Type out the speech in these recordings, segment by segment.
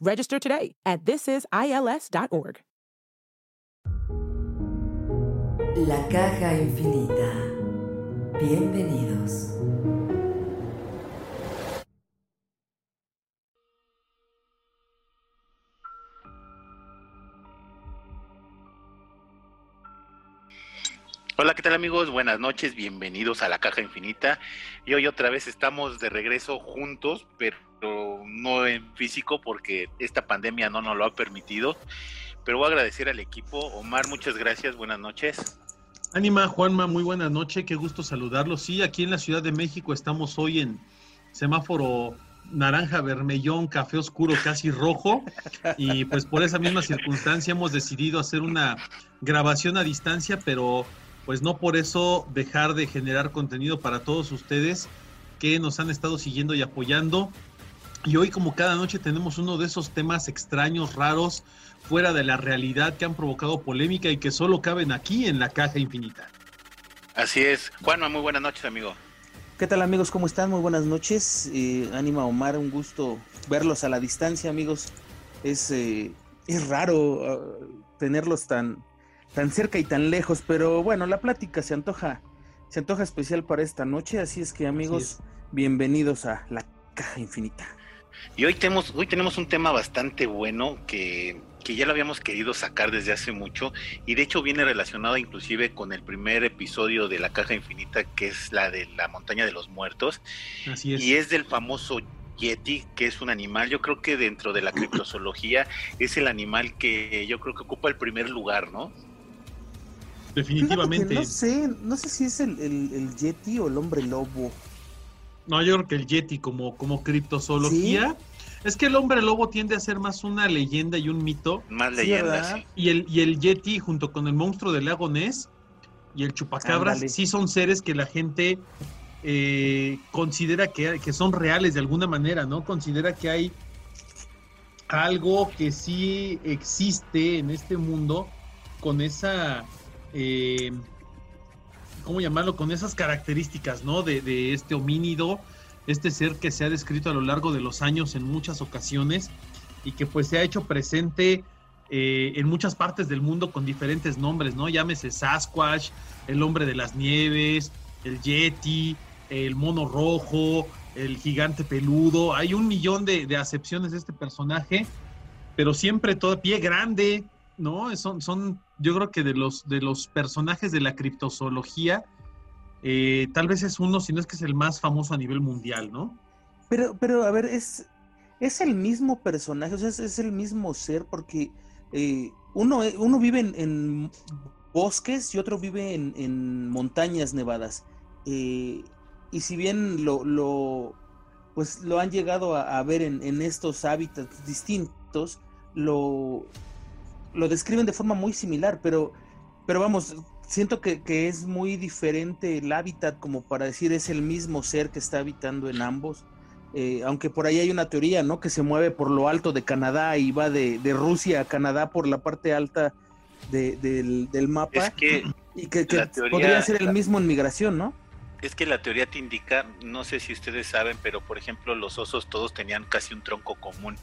Register today at thisisils.org. La caja infinita. Bienvenidos. Hola, ¿qué tal amigos? Buenas noches, bienvenidos a la Caja Infinita. Y hoy otra vez estamos de regreso juntos, pero no en físico porque esta pandemia no nos lo ha permitido. Pero voy a agradecer al equipo. Omar, muchas gracias, buenas noches. Ánima, Juanma, muy buenas noches, qué gusto saludarlos. Sí, aquí en la Ciudad de México estamos hoy en semáforo naranja, vermellón, café oscuro, casi rojo. Y pues por esa misma circunstancia hemos decidido hacer una grabación a distancia, pero pues no por eso dejar de generar contenido para todos ustedes que nos han estado siguiendo y apoyando. Y hoy, como cada noche, tenemos uno de esos temas extraños, raros, fuera de la realidad que han provocado polémica y que solo caben aquí en la caja infinita. Así es. Juanma, muy buenas noches, amigo. ¿Qué tal amigos? ¿Cómo están? Muy buenas noches. Eh, Ánima Omar, un gusto verlos a la distancia, amigos. Es, eh, es raro uh, tenerlos tan, tan cerca y tan lejos, pero bueno, la plática se antoja, se antoja especial para esta noche, así es que amigos, bienvenidos a la caja infinita. Y hoy tenemos, hoy tenemos un tema bastante bueno que, que ya lo habíamos querido sacar desde hace mucho y de hecho viene relacionado inclusive con el primer episodio de la caja infinita que es la de la montaña de los muertos Así es. y es del famoso Yeti, que es un animal, yo creo que dentro de la criptozoología es el animal que yo creo que ocupa el primer lugar, ¿no? Definitivamente. No sé, no sé si es el, el, el, Yeti o el hombre lobo. No, yo creo que el Yeti como, como criptozoología. ¿Sí? Es que el hombre lobo tiende a ser más una leyenda y un mito. Más leyenda, sí. Y el, y el Yeti junto con el monstruo del lago Ness y el chupacabras sí son seres que la gente eh, considera que, que, son reales de alguna manera, ¿no? Considera que hay algo que sí existe en este mundo con esa, eh, ¿cómo llamarlo? Con esas características, ¿no? De, este homínido, este ser que se ha descrito a lo largo de los años en muchas ocasiones y que pues se ha hecho presente eh, en muchas partes del mundo con diferentes nombres, ¿no? Llámese Sasquatch, el hombre de las nieves, el Yeti, el mono rojo, el gigante peludo. Hay un millón de, acepciones de este personaje, pero siempre todo pie grande, ¿no? Son, yo creo que de los, de los personajes de la criptozoología, eh, tal vez es uno, si no es que es el más famoso a nivel mundial, ¿no? Pero, pero a ver, es, es el mismo personaje, o sea, es, es el mismo ser, porque eh, uno, uno vive en, bosques y otro vive en, en montañas nevadas. Eh, y si bien lo, lo, pues lo han llegado a, a ver en, en, estos hábitats distintos, lo, lo describen de forma muy similar, pero, pero vamos, siento que, que, es muy diferente el hábitat como para decir es el mismo ser que está habitando en ambos. Eh, aunque por ahí hay una teoría, ¿no? Que se mueve por lo alto de Canadá y va de, de Rusia a Canadá por la parte alta de, del, del, mapa. Es que y que, que teoría, podría ser el mismo en migración, ¿no? Es que la teoría te indica, no sé si ustedes saben, pero por ejemplo los osos todos tenían casi un tronco común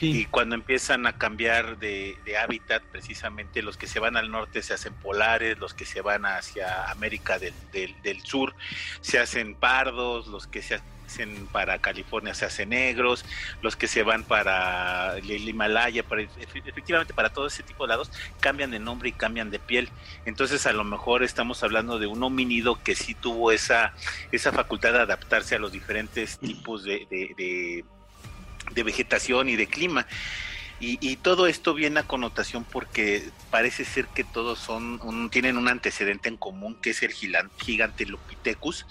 Y cuando empiezan a cambiar de, hábitat, precisamente los que se van al norte se hacen polares, los que se van hacia América del, del Sur se hacen pardos, los que se hacen para California se hacen negros, los que se van para el Himalaya, para, efectivamente para todo ese tipo de lados, cambian de nombre y cambian de piel. Entonces a lo mejor estamos hablando de un homínido que sí tuvo esa, esa facultad de adaptarse a los diferentes tipos de, de, de vegetación y de clima. Y, todo esto viene a connotación porque parece ser que todos son tienen un antecedente en común que es el gigante Lopithecus,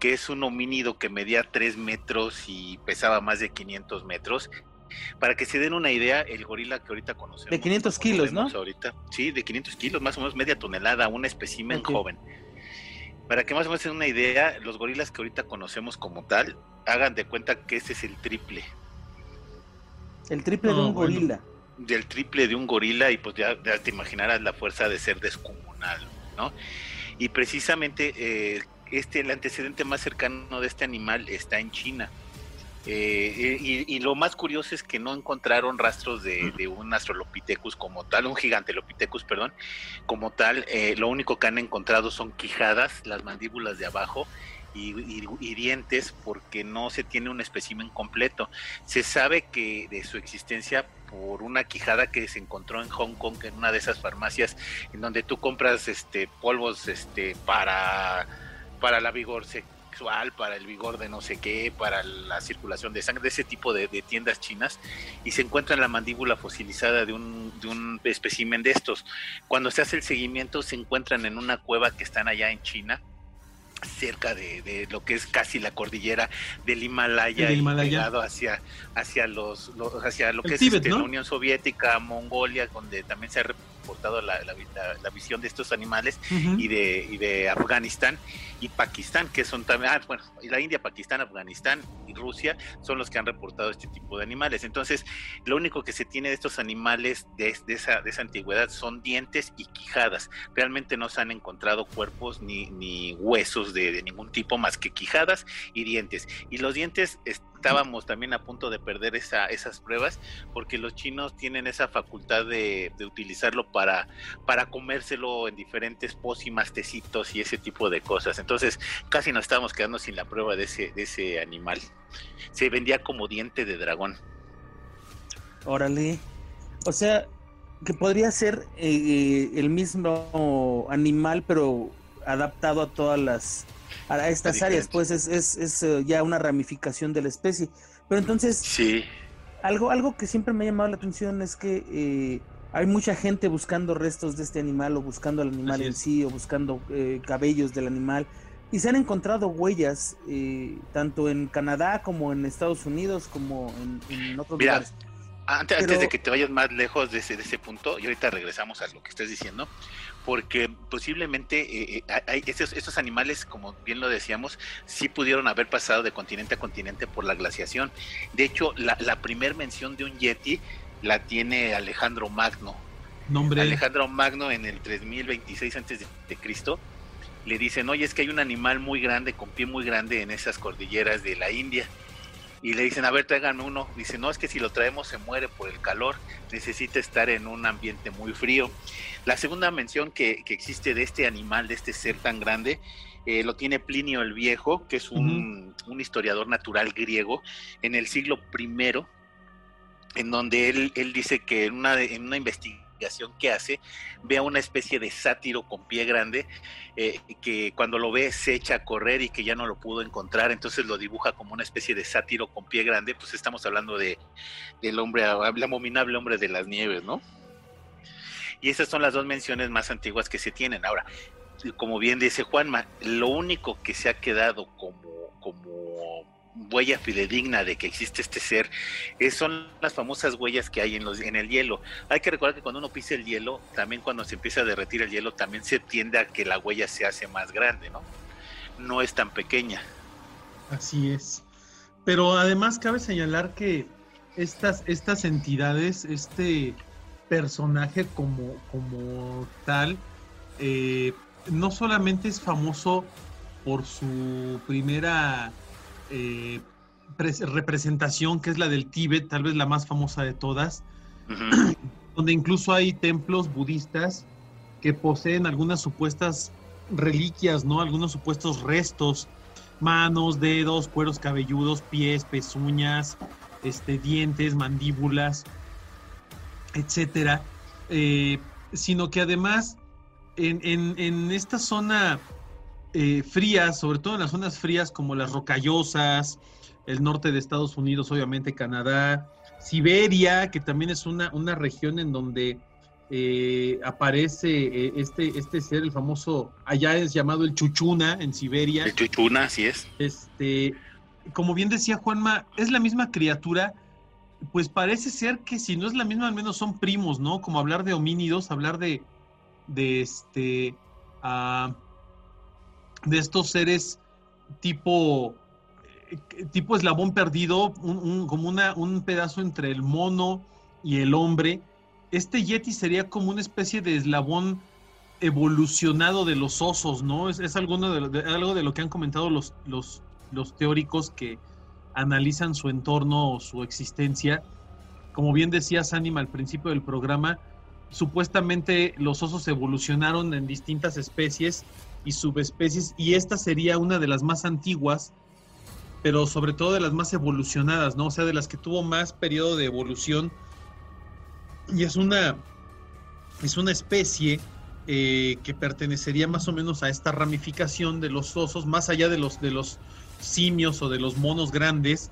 que es un homínido que medía 3 metros y pesaba más de 500 metros. Para que se den una idea, el gorila que ahorita conocemos. De 500 kilos, ¿no? Ahorita, sí, de 500 kilos, más o menos media tonelada, un espécimen joven. Para que más o menos se den una idea, los gorilas que ahorita conocemos como tal, hagan de cuenta que ese es el triple el triple de un gorila. Del triple de un gorila y pues ya, te imaginarás la fuerza de ser descomunal, ¿no? Y precisamente eh, este, el antecedente más cercano de este animal está en China. Eh, y, lo más curioso es que no encontraron rastros de, un Astrolopithecus como tal, un gigante Lopithecus, perdón, como tal. Eh, lo único que han encontrado son quijadas, las mandíbulas de abajo y, dientes porque no se tiene un espécimen completo. Se sabe que de su existencia por una quijada que se encontró en Hong Kong en una de esas farmacias en donde tú compras este polvos este para para la vigor sexual, para el vigor de no sé qué, para la circulación de sangre, de ese tipo de, tiendas chinas, y se encuentra en la mandíbula fosilizada de un, de un de estos. Cuando se hace el seguimiento, se encuentran en una cueva que están allá en China, cerca de, lo que es casi la cordillera del Himalaya, y pegado hacia hacia los, hacia lo que es este, la Unión Soviética, Mongolia, donde también se ha reportado la, la, visión de estos animales y de y de Afganistán y Pakistán, que son también, ah, bueno, la India, Pakistán, Afganistán y Rusia son los que han reportado este tipo de animales. Entonces, lo único que se tiene de estos animales de, esa, de esa antigüedad son dientes y quijadas. Realmente no se han encontrado cuerpos ni, ni huesos de, ningún tipo más que quijadas y dientes. Y los dientes estábamos también a punto de perder esa, esas pruebas porque los chinos tienen esa facultad de, utilizarlo para, para comérselo en diferentes pócimas, tecitos y ese tipo de cosas. Entonces casi nos estábamos quedando sin la prueba de ese, de ese animal. Se vendía como diente de dragón. Órale. O sea, que podría ser eh, el mismo animal, pero adaptado a todas las a estas áreas, pues es, es, es, eh, ya una ramificación de la especie. Pero entonces, sí. algo, algo que siempre me ha llamado la atención es que eh, hay mucha gente buscando restos de este animal o buscando al animal en sí o buscando eh, cabellos del animal. Y se han encontrado huellas tanto en Canadá como en Estados Unidos como en, otros lugares. Antes, antes de que te vayas más lejos de ese, de ese punto, y ahorita regresamos a lo que estás diciendo, porque posiblemente eh, eh, hay estos, animales, como bien lo decíamos, sí pudieron haber pasado de continente a continente por la glaciación. De hecho, la, la primer mención de un yeti la tiene Alejandro Magno. Nombre. Alejandro Magno en el 3026 antes de Cristo le dicen, oye, es que hay un animal muy grande, con pie muy grande en esas cordilleras de la India y le dicen, a ver, tráiganme uno. Dice, no, es que si lo traemos se muere por el calor, necesita estar en un ambiente muy frío. La segunda mención que, existe de este animal, de este ser tan grande, eh, lo tiene Plinio el Viejo, que es un, historiador natural griego, en el siglo I, en donde él, él dice que en una, en una investigación que hace, ve a una especie de sátiro con pie grande, eh, que cuando lo ve se echa a correr y que ya no lo pudo encontrar, entonces lo dibuja como una especie de sátiro con pie grande, pues estamos hablando de del hombre, el abominable hombre de las nieves, ¿no? Y esas son las dos menciones más antiguas que se tienen. Ahora, como bien dice Juanma, lo único que se ha quedado como, como huella fidedigna de que existe este ser son las famosas huellas que hay en, los, en el hielo. Hay que recordar que cuando uno pisa el hielo, también cuando se empieza a derretir el hielo, también se tiende a que la huella se hace más grande, ¿no? No es tan pequeña. Así es. Pero además cabe señalar que estas, estas entidades, este personaje como, como tal, eh, no solamente es famoso por su primera eh, representación que es la del Tíbet, tal vez la más famosa de todas, donde incluso hay templos budistas que poseen algunas supuestas reliquias, ¿no? Algunos supuestos restos, manos, dedos, cueros cabelludos, pies, pezuñas, este, dientes, mandíbulas, etcétera. Eh, sino que además en, esta zona eh, fría, sobre todo en las zonas frías como las rocallosas, el norte de Estados Unidos, obviamente Canadá, Siberia, que también es una, una región en donde eh, aparece eh, este, este ser, el famoso, allá es llamado el Chuchuna en Siberia. El Chuchuna, así es. Este, como bien decía Juanma, es la misma criatura, pues parece ser que si no es la misma, al menos son primos, ¿no? Como hablar de homínidos, hablar de, de este, ah, de estos seres tipo, eh, tipo eslabón perdido, como una, un pedazo entre el mono y el hombre. Este Yeti sería como una especie de eslabón evolucionado de los osos, ¿no? Es, alguno de, algo de lo que han comentado los, los, los teóricos que analizan su entorno o su existencia. Como bien decía Sanima al principio del programa, supuestamente los osos evolucionaron en distintas especies y subespecies y esta sería una de las más antiguas, pero sobre todo de las más evolucionadas, ¿no? O sea, de las que tuvo más periodo de evolución y es una es una especie eh, que pertenecería más o menos a esta ramificación de los osos, más allá de los de los simios o de los monos grandes,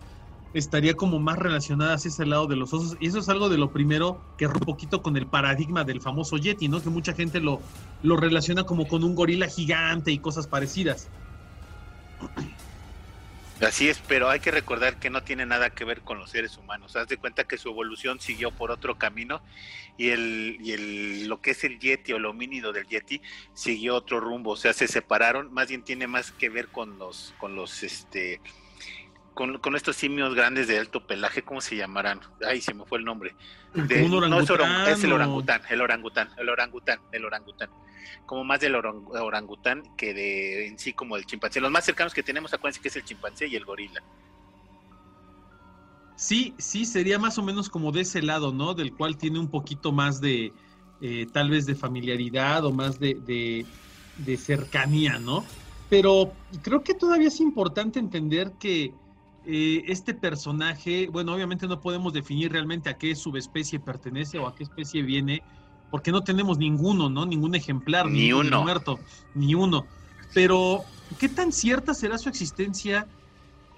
estaría como más relacionada hacia ese lado de los osos. Y eso es algo de lo primero que rompe un poquito con el paradigma del famoso Yeti, ¿no? Que mucha gente lo, lo relaciona como con un gorila gigante y cosas parecidas. Así es, pero hay que recordar que no tiene nada que ver con los seres humanos. Haz de cuenta que su evolución siguió por otro camino y el, y el lo que es el Yeti o el homínido del Yeti siguió otro rumbo, o sea, se separaron, más bien tiene más que ver con los con los este con, estos simios grandes de alto pelaje, ¿cómo se llamarán? Ay, se me fue el nombre. no, es, el orangután, el orangután, el orangután, el orangután. Como más del orangután que de en sí como el chimpancé. Los más cercanos que tenemos, acuérdense que es el chimpancé y el gorila. Sí, sí, sería más o menos como de ese lado, ¿no? Del cual tiene un poquito más de, eh, tal vez de familiaridad o más de, de cercanía, ¿no? Pero creo que todavía es importante entender que eh, este personaje, bueno, obviamente no podemos definir realmente a qué subespecie pertenece o a qué especie viene, porque no tenemos ninguno, ¿no? Ningún ejemplar, ni uno muerto, ni uno. Pero, ¿qué tan cierta será su existencia?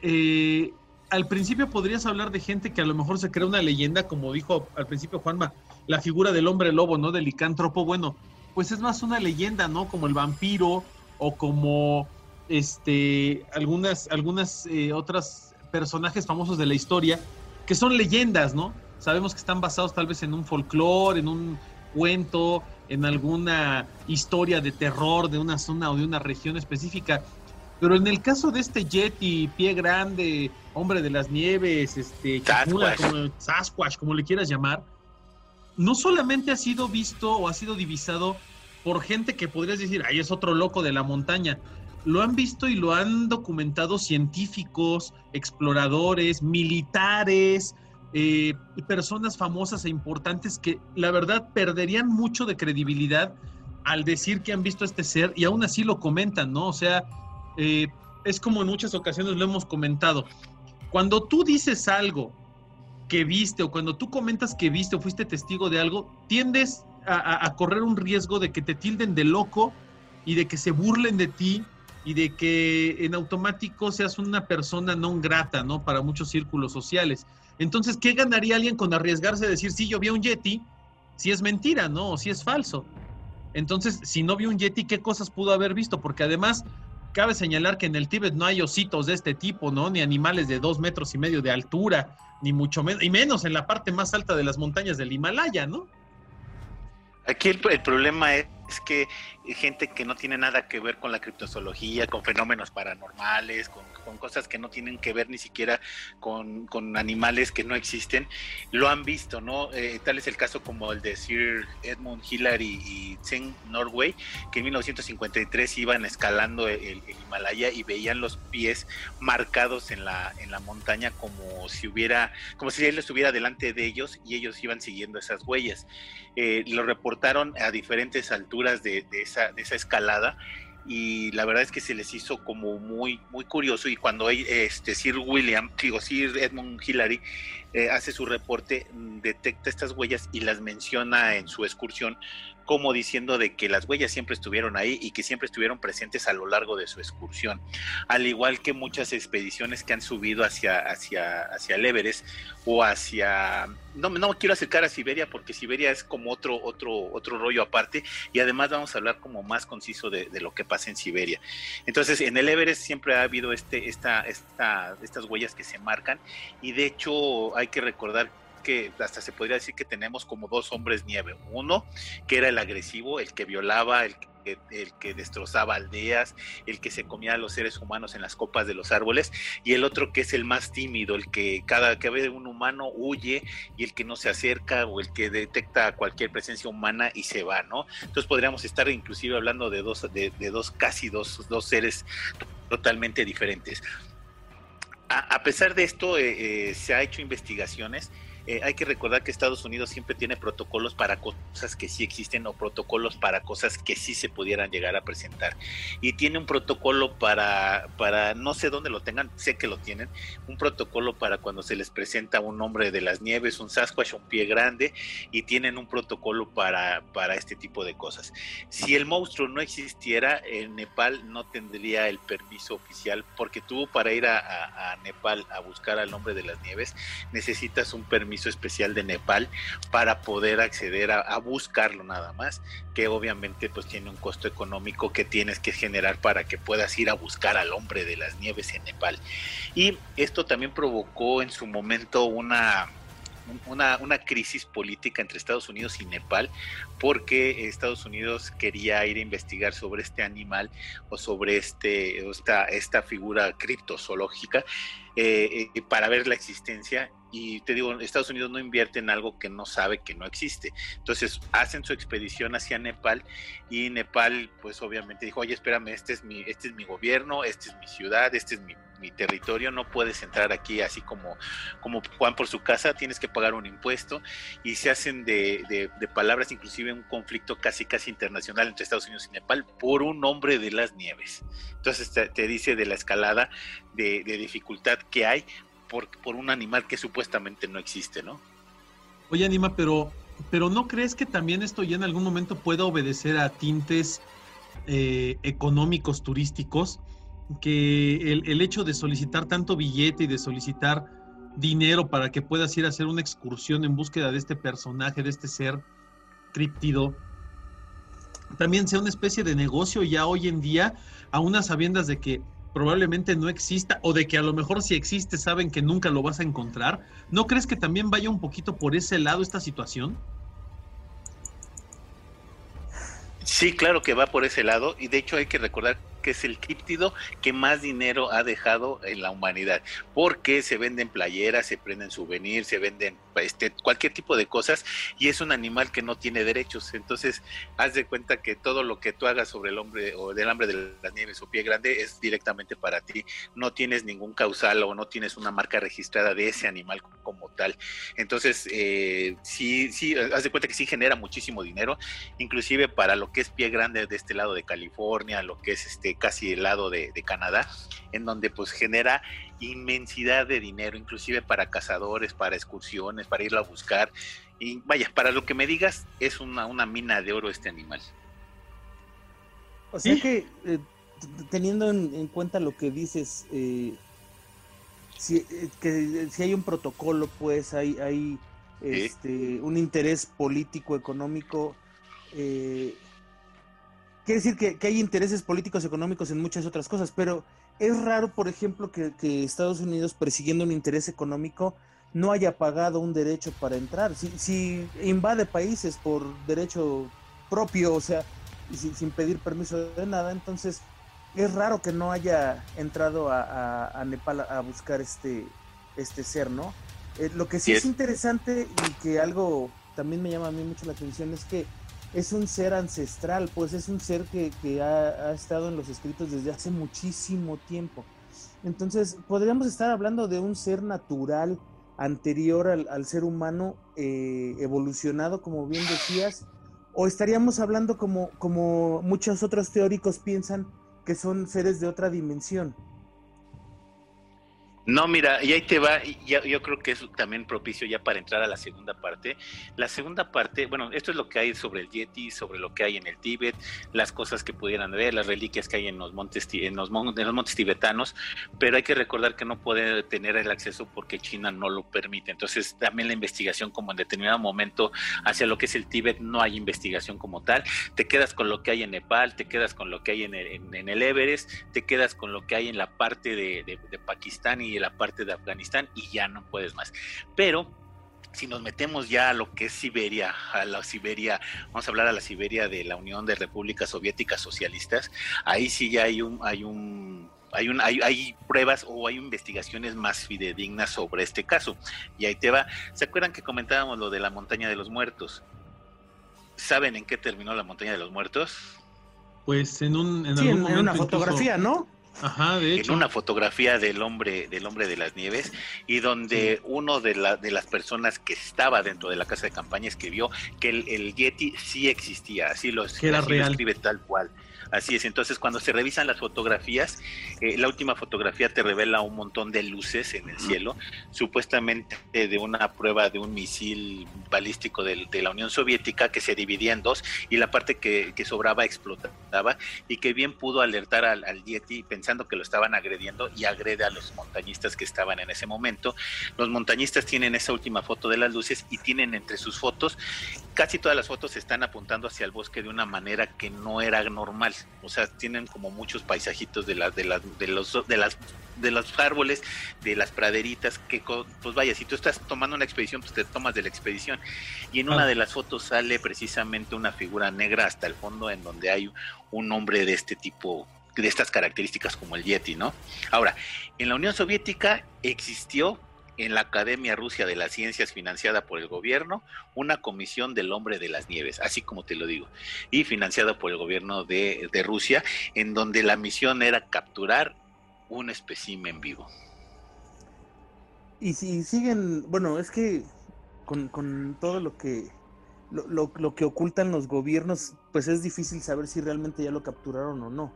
Eh, al principio podrías hablar de gente que a lo mejor se crea una leyenda, como dijo al principio Juanma, la figura del hombre lobo, ¿no? Del licántropo, bueno, pues es más una leyenda, ¿no? Como el vampiro o como este algunas algunas eh, otras personajes famosos de la historia que son leyendas, ¿no? Sabemos que están basados tal vez en un folclore, en un cuento, en alguna historia de terror de una zona o de una región específica. Pero en el caso de este Yeti, pie grande, hombre de las nieves, este, Sasquatch. como, Sasquatch, como le quieras llamar, no solamente ha sido visto o ha sido divisado por gente que podrías decir, ay, es otro loco de la montaña, lo han visto y lo han documentado científicos, exploradores, militares, eh, personas famosas e importantes que la verdad perderían mucho de credibilidad al decir que han visto este ser y aún así lo comentan, ¿no? O sea, eh, es como en muchas ocasiones lo hemos comentado. Cuando tú dices algo que viste o cuando tú comentas que viste o fuiste testigo de algo, tiendes a correr un riesgo de que te tilden de loco y de que se burlen de ti y de que en automático seas una persona no grata, ¿no? Para muchos círculos sociales. Entonces, ¿qué ganaría alguien con arriesgarse a decir, sí, yo vi un Yeti, si es mentira, ¿no? O si es falso. Entonces, si no vi un Yeti, ¿qué cosas pudo haber visto? Porque además, cabe señalar que en el Tíbet no hay ositos de este tipo, ¿no? Ni animales de dos metros y medio de altura, ni mucho menos, y menos en la parte más alta de las montañas del Himalaya, ¿no? Aquí el, problema es que gente que no tiene nada que ver con la criptozoología, con fenómenos paranormales, con, cosas que no tienen que ver ni siquiera con, animales que no existen, lo han visto, ¿no? Eh, tal es el caso como el de Sir Edmund Hillary y Tseng Norway, que en 1953 iban escalando el, Himalaya y veían los pies marcados en la, en la montaña como si hubiera, como si él estuviera delante de ellos y ellos iban siguiendo esas huellas. Eh, lo reportaron a diferentes alturas de, esa, esa escalada y la verdad es que se les hizo como muy muy curioso y cuando este Sir William, digo Sir Edmund Hillary eh, hace su reporte, mm, detecta estas huellas y las menciona en su excursión como diciendo de que las huellas siempre estuvieron ahí y que siempre estuvieron presentes a lo largo de su excursión. Al igual que muchas expediciones que han subido hacia, hacia, hacia el Everest o hacia... No, no quiero acercar a Siberia porque Siberia es como otro, otro, otro rollo aparte y además vamos a hablar como más conciso de, lo que pasa en Siberia. Entonces, en el Everest siempre ha habido este, esta, esta, estas huellas que se marcan y de hecho hay que recordar que hasta se podría decir que tenemos como dos hombres nieve. Uno, que era el agresivo, el que violaba, el que, el que destrozaba aldeas, el que se comía a los seres humanos en las copas de los árboles, y el otro que es el más tímido, el que cada que ve un humano huye y el que no se acerca o el que detecta cualquier presencia humana y se va, ¿no? Entonces podríamos estar inclusive hablando de dos, de, dos casi dos, dos seres totalmente diferentes. A, pesar de esto, eh, eh, se ha hecho investigaciones eh, hay que recordar que Estados Unidos siempre tiene protocolos para cosas que sí existen o protocolos para cosas que sí se pudieran llegar a presentar. Y tiene un protocolo para, para no sé dónde lo tengan, sé que lo tienen, un protocolo para cuando se les presenta un hombre de las nieves, un Sasquatch, un pie grande, y tienen un protocolo para, para este tipo de cosas. Si el monstruo no existiera, en Nepal no tendría el permiso oficial, porque tú para ir a, a Nepal a buscar al hombre de las nieves necesitas un permiso especial de Nepal para poder acceder a, buscarlo nada más, que obviamente pues tiene un costo económico que tienes que generar para que puedas ir a buscar al hombre de las nieves en Nepal. Y esto también provocó en su momento una una, una, crisis política entre Estados Unidos y Nepal, porque Estados Unidos quería ir a investigar sobre este animal o sobre este, esta, esta figura criptozoológica eh, eh, para ver la existencia y te digo, Estados Unidos no invierte en algo que no sabe que no existe. Entonces hacen su expedición hacia Nepal y Nepal pues obviamente dijo, oye, espérame, este es mi, este es mi gobierno, esta es mi ciudad, este es mi, territorio, no puedes entrar aquí así como, como Juan por su casa, tienes que pagar un impuesto y se hacen de, palabras, inclusive un conflicto casi casi internacional entre Estados Unidos y Nepal por un hombre de las nieves. Entonces te, dice de la escalada de, de dificultad que hay por, por un animal que supuestamente no existe, ¿no? Oye, Anima, pero, pero ¿no crees que también esto ya en algún momento pueda obedecer a tintes eh, económicos, turísticos? Que el, el, hecho de solicitar tanto billete y de solicitar dinero para que puedas ir a hacer una excursión en búsqueda de este personaje, de este ser críptido, también sea una especie de negocio ya hoy en día, a unas sabiendas de que probablemente no exista o de que a lo mejor si existe saben que nunca lo vas a encontrar. ¿No crees que también vaya un poquito por ese lado esta situación? Sí, claro que va por ese lado y de hecho hay que recordar que es el críptido que más dinero ha dejado en la humanidad, porque se venden playeras, se prenden souvenirs, se venden este, cualquier tipo de cosas y es un animal que no tiene derechos. Entonces, haz de cuenta que todo lo que tú hagas sobre el hombre o del hambre de las nieves o pie grande es directamente para ti. No tienes ningún causal o no tienes una marca registrada de ese animal como tal. Entonces, eh, sí, sí, haz de cuenta que sí genera muchísimo dinero, inclusive para lo que es pie grande de este lado de California, lo que es este casi el lado de, Canadá, en donde pues genera inmensidad de dinero, inclusive para cazadores, para excursiones, para irlo a buscar. Y vaya, para lo que me digas, es una, una mina de oro este animal. O sea que, eh, teniendo en, cuenta lo que dices, eh, si, eh, que si hay un protocolo, pues hay, hay este, un interés político, económico, eh, quiere decir que, hay intereses políticos, económicos en muchas otras cosas, pero es raro, por ejemplo, que, Estados Unidos, persiguiendo un interés económico, no haya pagado un derecho para entrar. Si, invade países por derecho propio, o sea, y sin, pedir permiso de nada. Entonces, es raro que no haya entrado a, Nepal a buscar este, este ser, ¿no? Eh, lo que sí, es interesante y que algo también me llama a mí mucho la atención es que es un ser ancestral, pues es un ser que, ha, estado en los escritos desde hace muchísimo tiempo. Entonces, podríamos estar hablando de un ser natural anterior al, ser humano eh, evolucionado, como bien decías, o estaríamos hablando como, como muchos otros teóricos piensan que son seres de otra dimensión. No, mira, y ahí te va, yo, yo creo que es también propicio ya para entrar a la segunda parte. La segunda parte, bueno, esto es lo que hay sobre el Yeti, sobre lo que hay en el Tíbet, las cosas que pudieran ver, las reliquias que hay en los montes, en los, montes tibetanos, pero hay que recordar que no puede tener el acceso porque China no lo permite. Entonces, también la investigación, como en determinado momento, hacia lo que es el Tíbet, no hay investigación como tal. Te quedas con lo que hay en Nepal, te quedas con lo que hay en el, en, el Everest, te quedas con lo que hay en la parte de, de Pakistán y la parte de Afganistán y ya no puedes más. Pero si nos metemos ya a lo que es Siberia, a la Siberia, vamos a hablar a la Siberia de la Unión de Repúblicas Soviéticas Socialistas, ahí sí ya hay un, hay un hay, un, hay, hay, pruebas o hay investigaciones más fidedignas sobre este caso. Y ahí te va. ¿Se acuerdan que comentábamos lo de la montaña de los muertos? ¿Saben en qué terminó la montaña de los muertos? Pues en un en, en una fotografía, ¿no? En una fotografía del hombre del hombre de las nieves y donde uno de, la, de las personas que estaba dentro de la casa de campaña escribió que el, el Yeti sí existía, así lo, así lo escribe tal cual. Así es, entonces cuando se revisan las fotografías, eh, la última fotografía te revela un montón de luces en el cielo, supuestamente de una prueba de un misil balístico de, la Unión Soviética que se dividía en dos y la parte que, sobraba explotaba y que bien pudo alertar al, al, Yeti pensando que lo estaban agrediendo y agrede a los montañistas que estaban en ese momento. Los montañistas tienen esa última foto de las luces y tienen entre sus fotos, casi todas las fotos están apuntando hacia el bosque de una manera que no era normal o sea, tienen como muchos paisajitos de las de las de los de las de los árboles, de las praderitas, que pues vaya, si tú estás tomando una expedición, pues te tomas de la expedición. Y en una ah. de las fotos sale precisamente una figura negra hasta el fondo en donde hay un hombre de este tipo de estas características como el Yeti, ¿no? Ahora, en la Unión Soviética existió en la Academia Rusia de las Ciencias financiada por el gobierno, una comisión del hombre de las nieves, así como te lo digo, y financiada por el gobierno de, Rusia, en donde la misión era capturar un espécimen vivo. Y si siguen, bueno, es que con, todo lo que lo, lo, que ocultan los gobiernos, pues es difícil saber si realmente ya lo capturaron o no,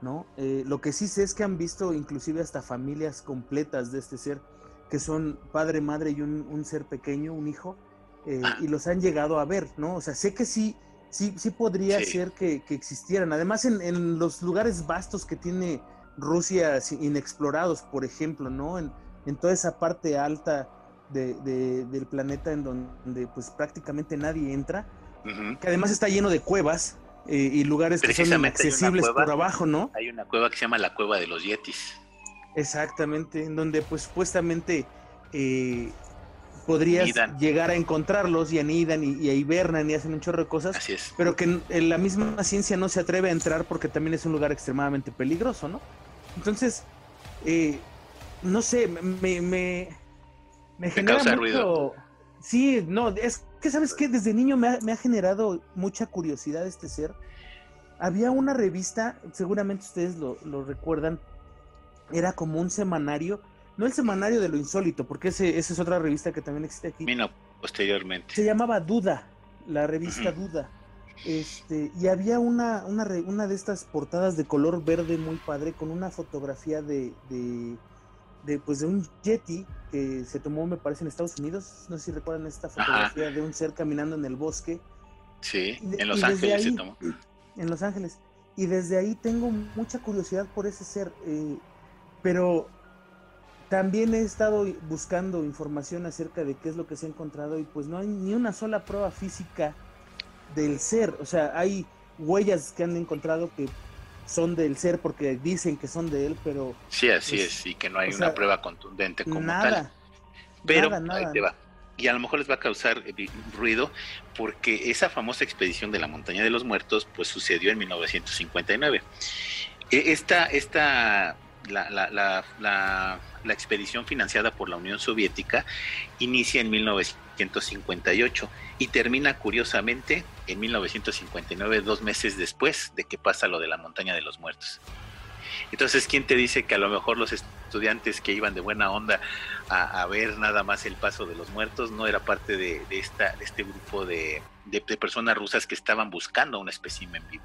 ¿no? Eh, lo que sí sé es que han visto inclusive hasta familias completas de este ser que son padre, madre y un, ser pequeño, un hijo, eh, ah. y los han llegado a ver, ¿no? O sea, sé que sí, sí, sí podría ser que, existieran. Además, en, los lugares vastos que tiene Rusia inexplorados, por ejemplo, ¿no? En, toda esa parte alta del planeta en donde pues prácticamente nadie entra, que además está lleno de cuevas eh, y lugares que son inaccesibles por abajo, ¿no? Hay una cueva que se llama la Cueva de los Yetis. Exactamente, en donde pues supuestamente eh, podrías llegar a encontrarlos y anidan y, y hibernan y hacen un chorro de cosas, Así es. pero que en, la misma ciencia no se atreve a entrar porque también es un lugar extremadamente peligroso, ¿no? Entonces, eh, no sé, me, me, me, genera mucho... Ruido. Sí, no, es que sabes que desde niño me ha, me ha generado mucha curiosidad este ser. Había una revista, seguramente ustedes lo, lo recuerdan, era como un semanario, no el semanario de lo insólito, porque ese, esa es otra revista que también existe aquí. Vino posteriormente. Se llamaba Duda, la revista Duda. Este, y había una, una, una, de estas portadas de color verde muy padre con una fotografía de, de, pues de un Yeti que se tomó, me parece, en Estados Unidos. No sé si recuerdan esta fotografía de un ser caminando en el bosque. Sí, en Los Ángeles se tomó. En Los Ángeles. Y desde ahí tengo mucha curiosidad por ese ser. Eh, pero también he estado buscando información acerca de qué es lo que se ha encontrado y pues no hay ni una sola prueba física del ser. O sea, hay huellas que han encontrado que son del ser porque dicen que son de él, pero... Sí, así pues, es, y que no hay una prueba contundente como nada, tal. Pero nada, nada. ahí te va. y a lo mejor les va a causar eh, ruido porque esa famosa expedición de la montaña de los muertos pues sucedió en 1959. E, esta, esta la, la, la, la, expedición financiada por la Unión Soviética inicia en 1958 y termina curiosamente en 1959, dos meses después de que pasa lo de la montaña de los muertos. Entonces, ¿quién te dice que a lo mejor los estudiantes que iban de buena onda a, ver nada más el paso de los muertos no era parte de, esta, de este grupo de, personas rusas que estaban buscando un espécimen vivo?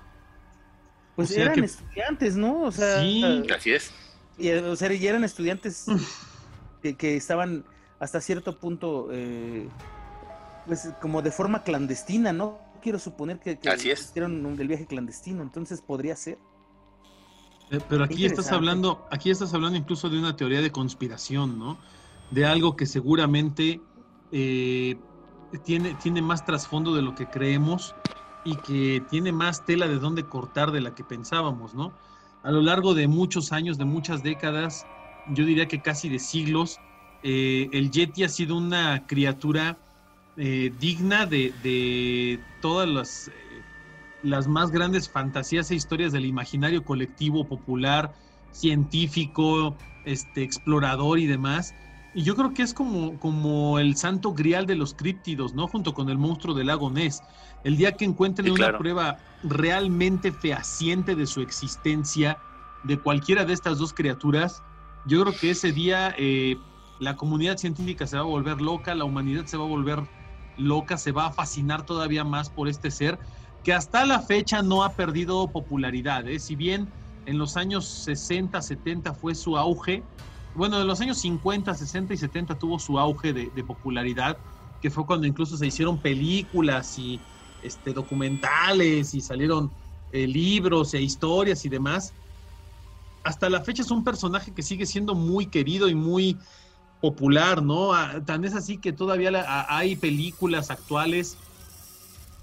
Pues eran estudiantes, ¿no? O sea, sí, así es. Y, o sea, y eran estudiantes que, estaban hasta cierto punto, eh, pues como de forma clandestina, ¿no? Quiero suponer que, que hicieron el viaje clandestino, entonces podría ser. Eh, pero aquí estás hablando, aquí estás hablando incluso de una teoría de conspiración, ¿no? De algo que seguramente eh, tiene, tiene más trasfondo de lo que creemos y que tiene más tela de dónde cortar de la que pensábamos, ¿no? A lo largo de muchos años, de muchas décadas, yo diría que casi de siglos, eh, el Yeti ha sido una criatura digna de, todas las las más grandes fantasías e historias del imaginario colectivo, popular, científico, este, explorador y demás. Y yo creo que es como, como el santo grial de los críptidos, ¿no? Junto con el monstruo del lago Ness. El día que encuentren una prueba realmente fehaciente de su existencia, de cualquiera de estas dos criaturas, yo creo que ese día eh, la comunidad científica se va a volver loca, la humanidad se va a volver loca, se va a fascinar todavía más por este ser que hasta la fecha no ha perdido popularidad. ¿eh? Si bien en los años 60, 70 fue su auge, bueno, en los años 50, 60 y 70 tuvo su auge de, popularidad, que fue cuando incluso se hicieron películas y este, documentales y salieron eh, libros e historias y demás. Hasta la fecha es un personaje que sigue siendo muy querido y muy popular, ¿no? Ah, tan es así que todavía hay películas actuales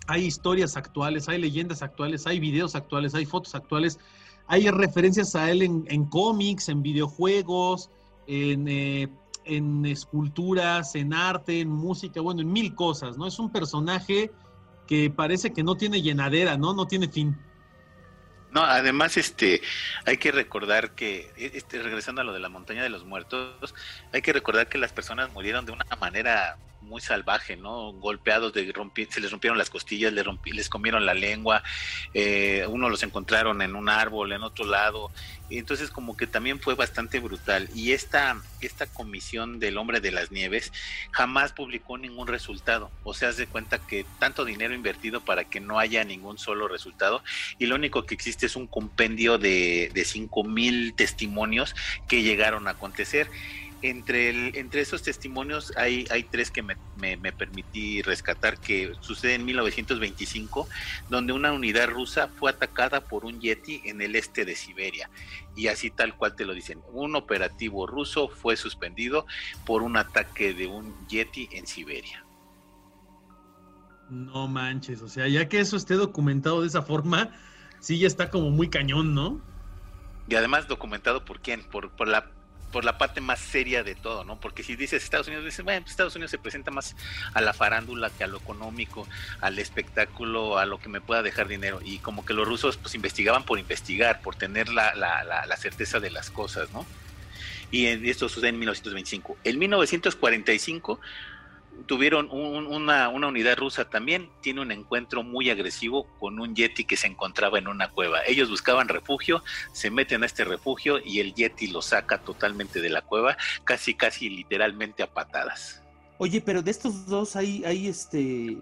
hay historias actuales, hay leyendas actuales, hay videos actuales, hay fotos actuales, hay referencias a él en, cómics, en videojuegos, eh, en, esculturas, en arte, en música, bueno, en mil cosas, ¿no? Es un personaje que parece que no tiene llenadera, ¿no? No tiene fin. No, además, este, hay que recordar que, este, regresando a lo de la montaña de los muertos, hay que recordar que las personas murieron de una manera muy salvaje, ¿no? Golpeados, de se les rompieron las costillas, les, les comieron la lengua, eh, uno los encontraron en un árbol, en otro lado, entonces como que también fue bastante brutal. Y esta, esta comisión del hombre de las nieves jamás publicó ningún resultado, o sea, se cuenta que tanto dinero invertido para que no haya ningún solo resultado, y lo único que existe es un compendio de, de 5 mil testimonios que llegaron a acontecer entre, el, entre esos testimonios hay, hay tres que me, me, permití rescatar que sucede en 1925, donde una unidad rusa fue atacada por un Yeti en el este de Siberia. Y así tal cual te lo dicen, un operativo ruso fue suspendido por un ataque de un Yeti en Siberia. No manches, o sea, ya que eso esté documentado de esa forma, sí ya está como muy cañón, ¿no? Y además documentado por quién, por, por la por la parte más seria de todo, ¿no? Porque si dices Estados Unidos, dices, bueno, pues Estados Unidos se presenta más a la farándula que a lo económico, al espectáculo, a lo que me pueda dejar dinero. Y como que los rusos pues investigaban por investigar, por tener la, la, la, la certeza de las cosas, ¿no? Y esto sucede en 1925. En 1945 tuvieron una, unidad rusa también, tiene un encuentro muy agresivo con un yeti que se encontraba en una cueva. Ellos buscaban refugio, se meten a este refugio y el yeti lo saca totalmente de la cueva, casi, casi literalmente a patadas. Oye, pero de estos dos hay, hay este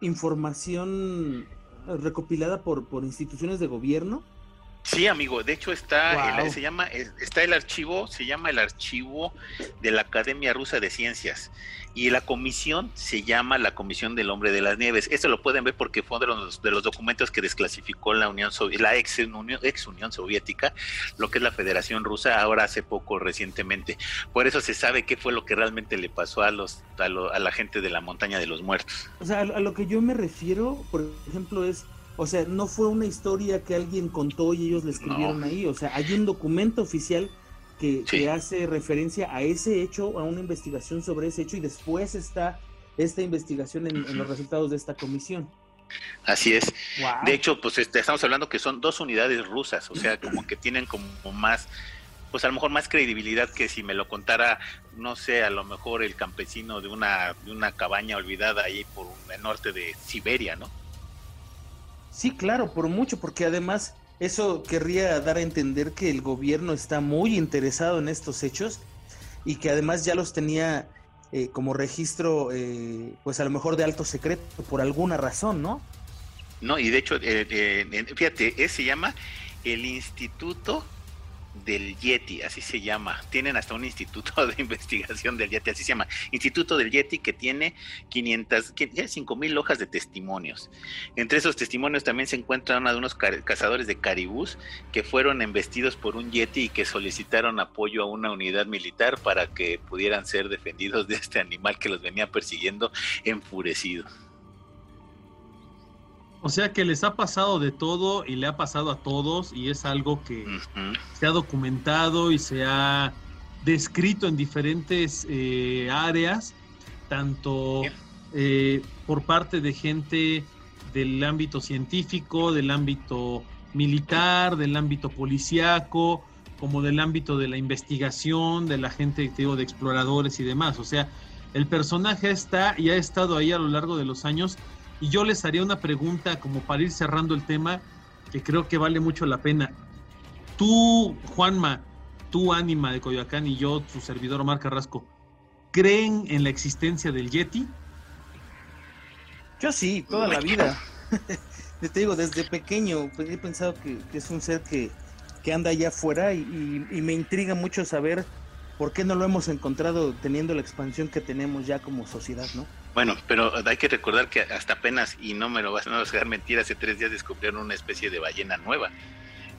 información recopilada por, por instituciones de gobierno. Sí, amigo, de hecho está, se llama, está el archivo, se llama el archivo de la Academia Rusa de Ciencias y la comisión se llama la Comisión del Hombre de las Nieves. Esto lo pueden ver porque fue uno de los, de los documentos que desclasificó la Unión la ex Unión, ex Unión Soviética, lo que es la Federación Rusa, ahora hace poco recientemente. Por eso se sabe qué fue lo que realmente le pasó a los a, la gente de la montaña de los muertos. O sea, a, lo que yo me refiero, por ejemplo, es o sea, no fue una historia que alguien contó y ellos le escribieron ahí. O sea, hay un documento oficial que, hace referencia a ese hecho, a una investigación sobre ese hecho, y después está esta investigación en, los resultados de esta comisión. Así es. De hecho, pues este, estamos hablando que son dos unidades rusas, o sea, como que tienen como más, pues a lo mejor más credibilidad que si me lo contara, no sé, a lo mejor el campesino de una, de una cabaña olvidada ahí por el norte de Siberia, ¿no? Sí, claro, por mucho, porque además eso querría dar a entender que el gobierno está muy interesado en estos hechos y que además ya los tenía eh, como registro, eh, pues a lo mejor de alto secreto por alguna razón, ¿no? No, y de hecho, eh, fíjate, se llama el Instituto del Yeti, así se llama. Tienen hasta un instituto de investigación del Yeti, así se llama. Instituto del Yeti que tiene 500, 5 mil hojas de testimonios. Entre esos testimonios también se encuentran uno de cazadores de caribús que fueron embestidos por un Yeti y que solicitaron apoyo a una unidad militar para que pudieran ser defendidos de este animal que los venía persiguiendo enfurecido. O sea que les ha pasado de todo y le ha pasado a todos y es algo que se ha documentado y se ha descrito en diferentes eh, áreas, tanto eh, por parte de gente del ámbito científico, del ámbito militar, del ámbito policíaco, como del ámbito de la investigación, de la gente digo, de exploradores y demás. O sea, el personaje está y ha estado ahí a lo largo de los años y yo les haría una pregunta como para ir cerrando el tema, que creo que vale mucho la pena. Tú, Juanma, tú, Ánima de Coyoacán y yo, tu servidor Omar Carrasco, ¿creen en la existencia del Yeti? Yo sí, toda la vida. Te digo, desde pequeño pues, he pensado que, es un ser que, anda allá afuera y, y, me intriga mucho saber por qué no lo hemos encontrado teniendo la expansión que tenemos ya como sociedad, ¿no? Bueno, pero hay que recordar que hasta apenas, y no me lo vas, a dejar mentir, hace tres días descubrieron una especie de ballena nueva.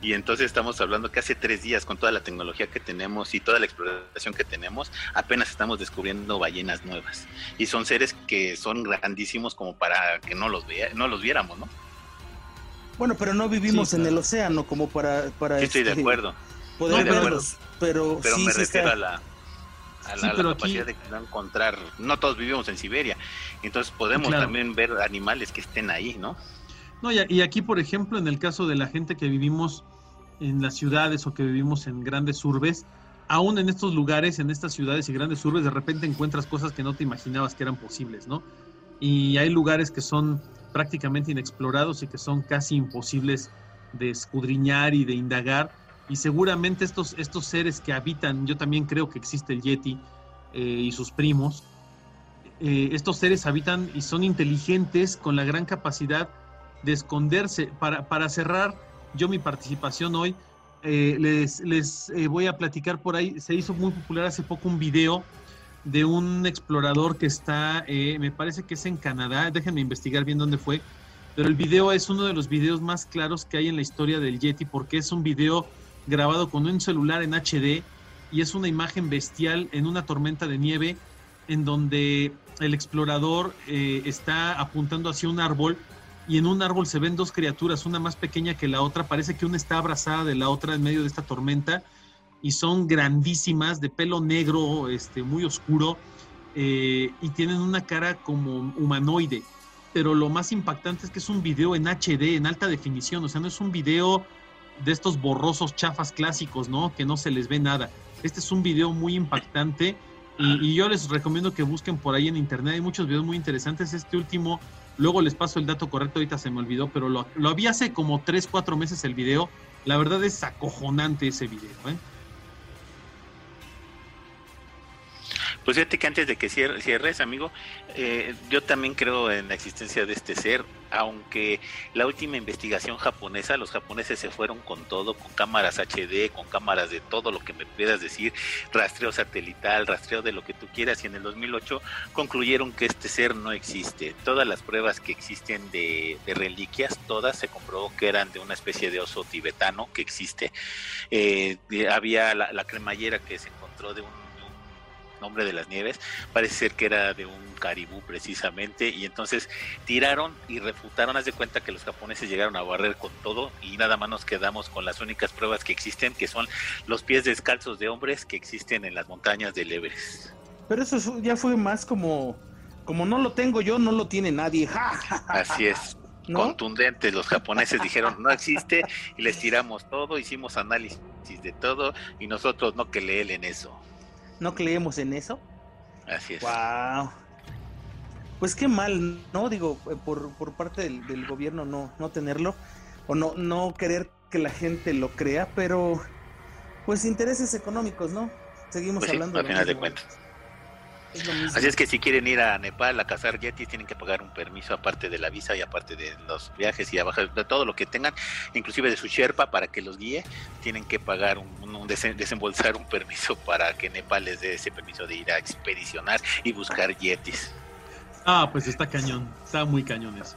Y entonces estamos hablando que hace tres días, con toda la tecnología que tenemos y toda la exploración que tenemos, apenas estamos descubriendo ballenas nuevas. Y son seres que son grandísimos como para que no los, vea, no los viéramos, ¿no? Bueno, pero no vivimos en el océano como para... para sí, estoy de este, acuerdo. Poder verlos, pero, pero me refiero a la a la, capacidad de encontrar. No todos vivimos en Siberia, entonces podemos también ver animales que estén ahí, ¿no? No, y, aquí, por ejemplo, en el caso de la gente que vivimos en las ciudades o que vivimos en grandes urbes, aún en estos lugares, en estas ciudades y grandes urbes, de repente encuentras cosas que no te imaginabas que eran posibles, ¿no? Y hay lugares que son prácticamente inexplorados y que son casi imposibles de escudriñar y de indagar y seguramente estos, estos seres que habitan, yo también creo que existe el Yeti eh, y sus primos, eh, estos seres habitan y son inteligentes con la gran capacidad de esconderse. Para, para cerrar yo mi participación hoy, eh, les, les voy a platicar por ahí, se hizo muy popular hace poco un video de un explorador que está, me parece que es en Canadá, déjenme investigar bien dónde fue, pero el video es uno de los videos más claros que hay en la historia del Yeti porque es un video grabado con un celular en HD y es una imagen bestial en una tormenta de nieve en donde el explorador eh, está apuntando hacia un árbol y en un árbol se ven dos criaturas, una más pequeña que la otra, parece que una está abrazada de la otra en medio de esta tormenta y son grandísimas, de pelo negro, este, muy oscuro eh, y tienen una cara como humanoide. Pero lo más impactante es que es un video en HD, en alta definición, o sea, no es un video de estos borrosos chafas clásicos, ¿no? Que no se les ve nada. Este es un video muy impactante y, yo les recomiendo que busquen por ahí en internet. Hay muchos videos muy interesantes. Este último, luego les paso el dato correcto, ahorita se me olvidó, pero lo, lo había hace como 3, 4 meses el video. La verdad es acojonante ese video, ¿eh? Pues fíjate que antes de que cierres, amigo, eh, yo también creo en la existencia de este ser, aunque la última investigación japonesa, los japoneses se fueron con todo, con cámaras HD, con cámaras de todo lo que me puedas decir, rastreo satelital, rastreo de lo que tú quieras, y en el 2008 concluyeron que este ser no existe. Todas las pruebas que existen de, reliquias, todas se comprobó que eran de una especie de oso tibetano que existe. Eh, había la, la cremallera que se encontró de un nombre de las nieves, parece ser que era de un caribú precisamente, y entonces tiraron y refutaron, haz de cuenta que los japoneses llegaron a barrer con todo y nada más nos quedamos con las únicas pruebas que existen, que son los pies descalzos de hombres que existen en las montañas del Everest. Pero eso ya fue más como como no lo tengo yo, no lo tiene nadie. Así es. Contundentes, los japoneses dijeron no existe y les tiramos todo, hicimos análisis de todo y nosotros no que leen en eso. ¿No creemos en eso? Así es. Wow. Pues qué mal, ¿no? Digo, eh, por, por parte del, gobierno no, no tenerlo o no, no querer que la gente lo crea, pero pues intereses económicos, ¿no? Seguimos pues hablando. Sí, final de cuentas. Así es que si quieren ir a Nepal a cazar yetis tienen que pagar un permiso aparte de la visa y aparte de los viajes y abajo de todo lo que tengan, inclusive de su Sherpa para que los guíe, tienen que pagar un, desembolsar un permiso para que Nepal les dé ese permiso de ir a expedicionar y buscar yetis. Ah, pues está cañón, está muy cañón eso.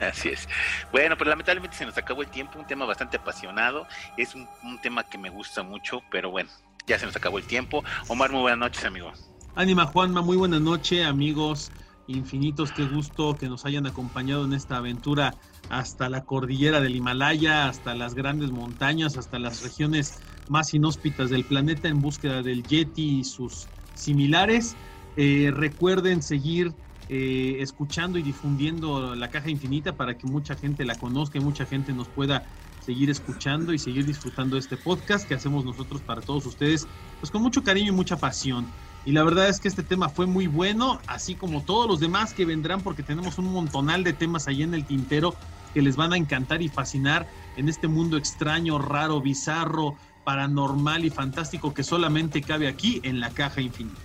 Así es. Bueno, pero lamentablemente se nos acabó el tiempo, un tema bastante apasionado, es un, un tema que me gusta mucho, pero bueno, ya se nos acabó el tiempo. Omar, muy buenas noches, amigo. Ánima Juanma, muy buena noche, amigos infinitos. Qué gusto que nos hayan acompañado en esta aventura hasta la cordillera del Himalaya, hasta las grandes montañas, hasta las regiones más inhóspitas del planeta en búsqueda del Yeti y sus similares. Eh, recuerden seguir eh, escuchando y difundiendo la caja infinita para que mucha gente la conozca y mucha gente nos pueda seguir escuchando y seguir disfrutando de este podcast que hacemos nosotros para todos ustedes, pues con mucho cariño y mucha pasión. Y la verdad es que este tema fue muy bueno, así como todos los demás que vendrán, porque tenemos un montonal de temas ahí en el tintero que les van a encantar y fascinar en este mundo extraño, raro, bizarro, paranormal y fantástico que solamente cabe aquí en la caja infinita.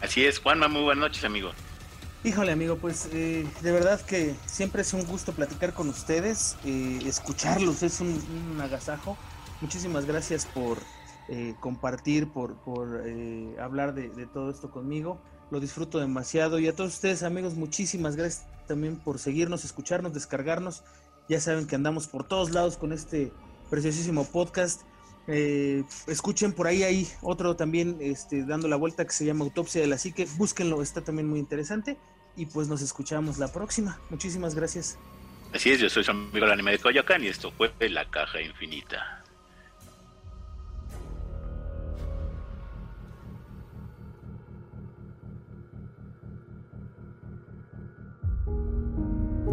Así es, Juanma, muy buenas noches, amigo. Híjole, amigo, pues eh, de verdad que siempre es un gusto platicar con ustedes, eh, escucharlos es un agasajo. Muchísimas gracias por eh, compartir, por, por eh, hablar de, todo esto conmigo. Lo disfruto demasiado. Y a todos ustedes, amigos, muchísimas gracias también por seguirnos, escucharnos, descargarnos. Ya saben que andamos por todos lados con este preciosísimo podcast. Eh, escuchen por ahí, hay otro también este, dando la vuelta que se llama Autopsia de la Psique. Búsquenlo, está también muy interesante. Y pues nos escuchamos la próxima. Muchísimas gracias. Así es, yo soy su amigo el anime de Coyoacán y esto fue La Caja Infinita.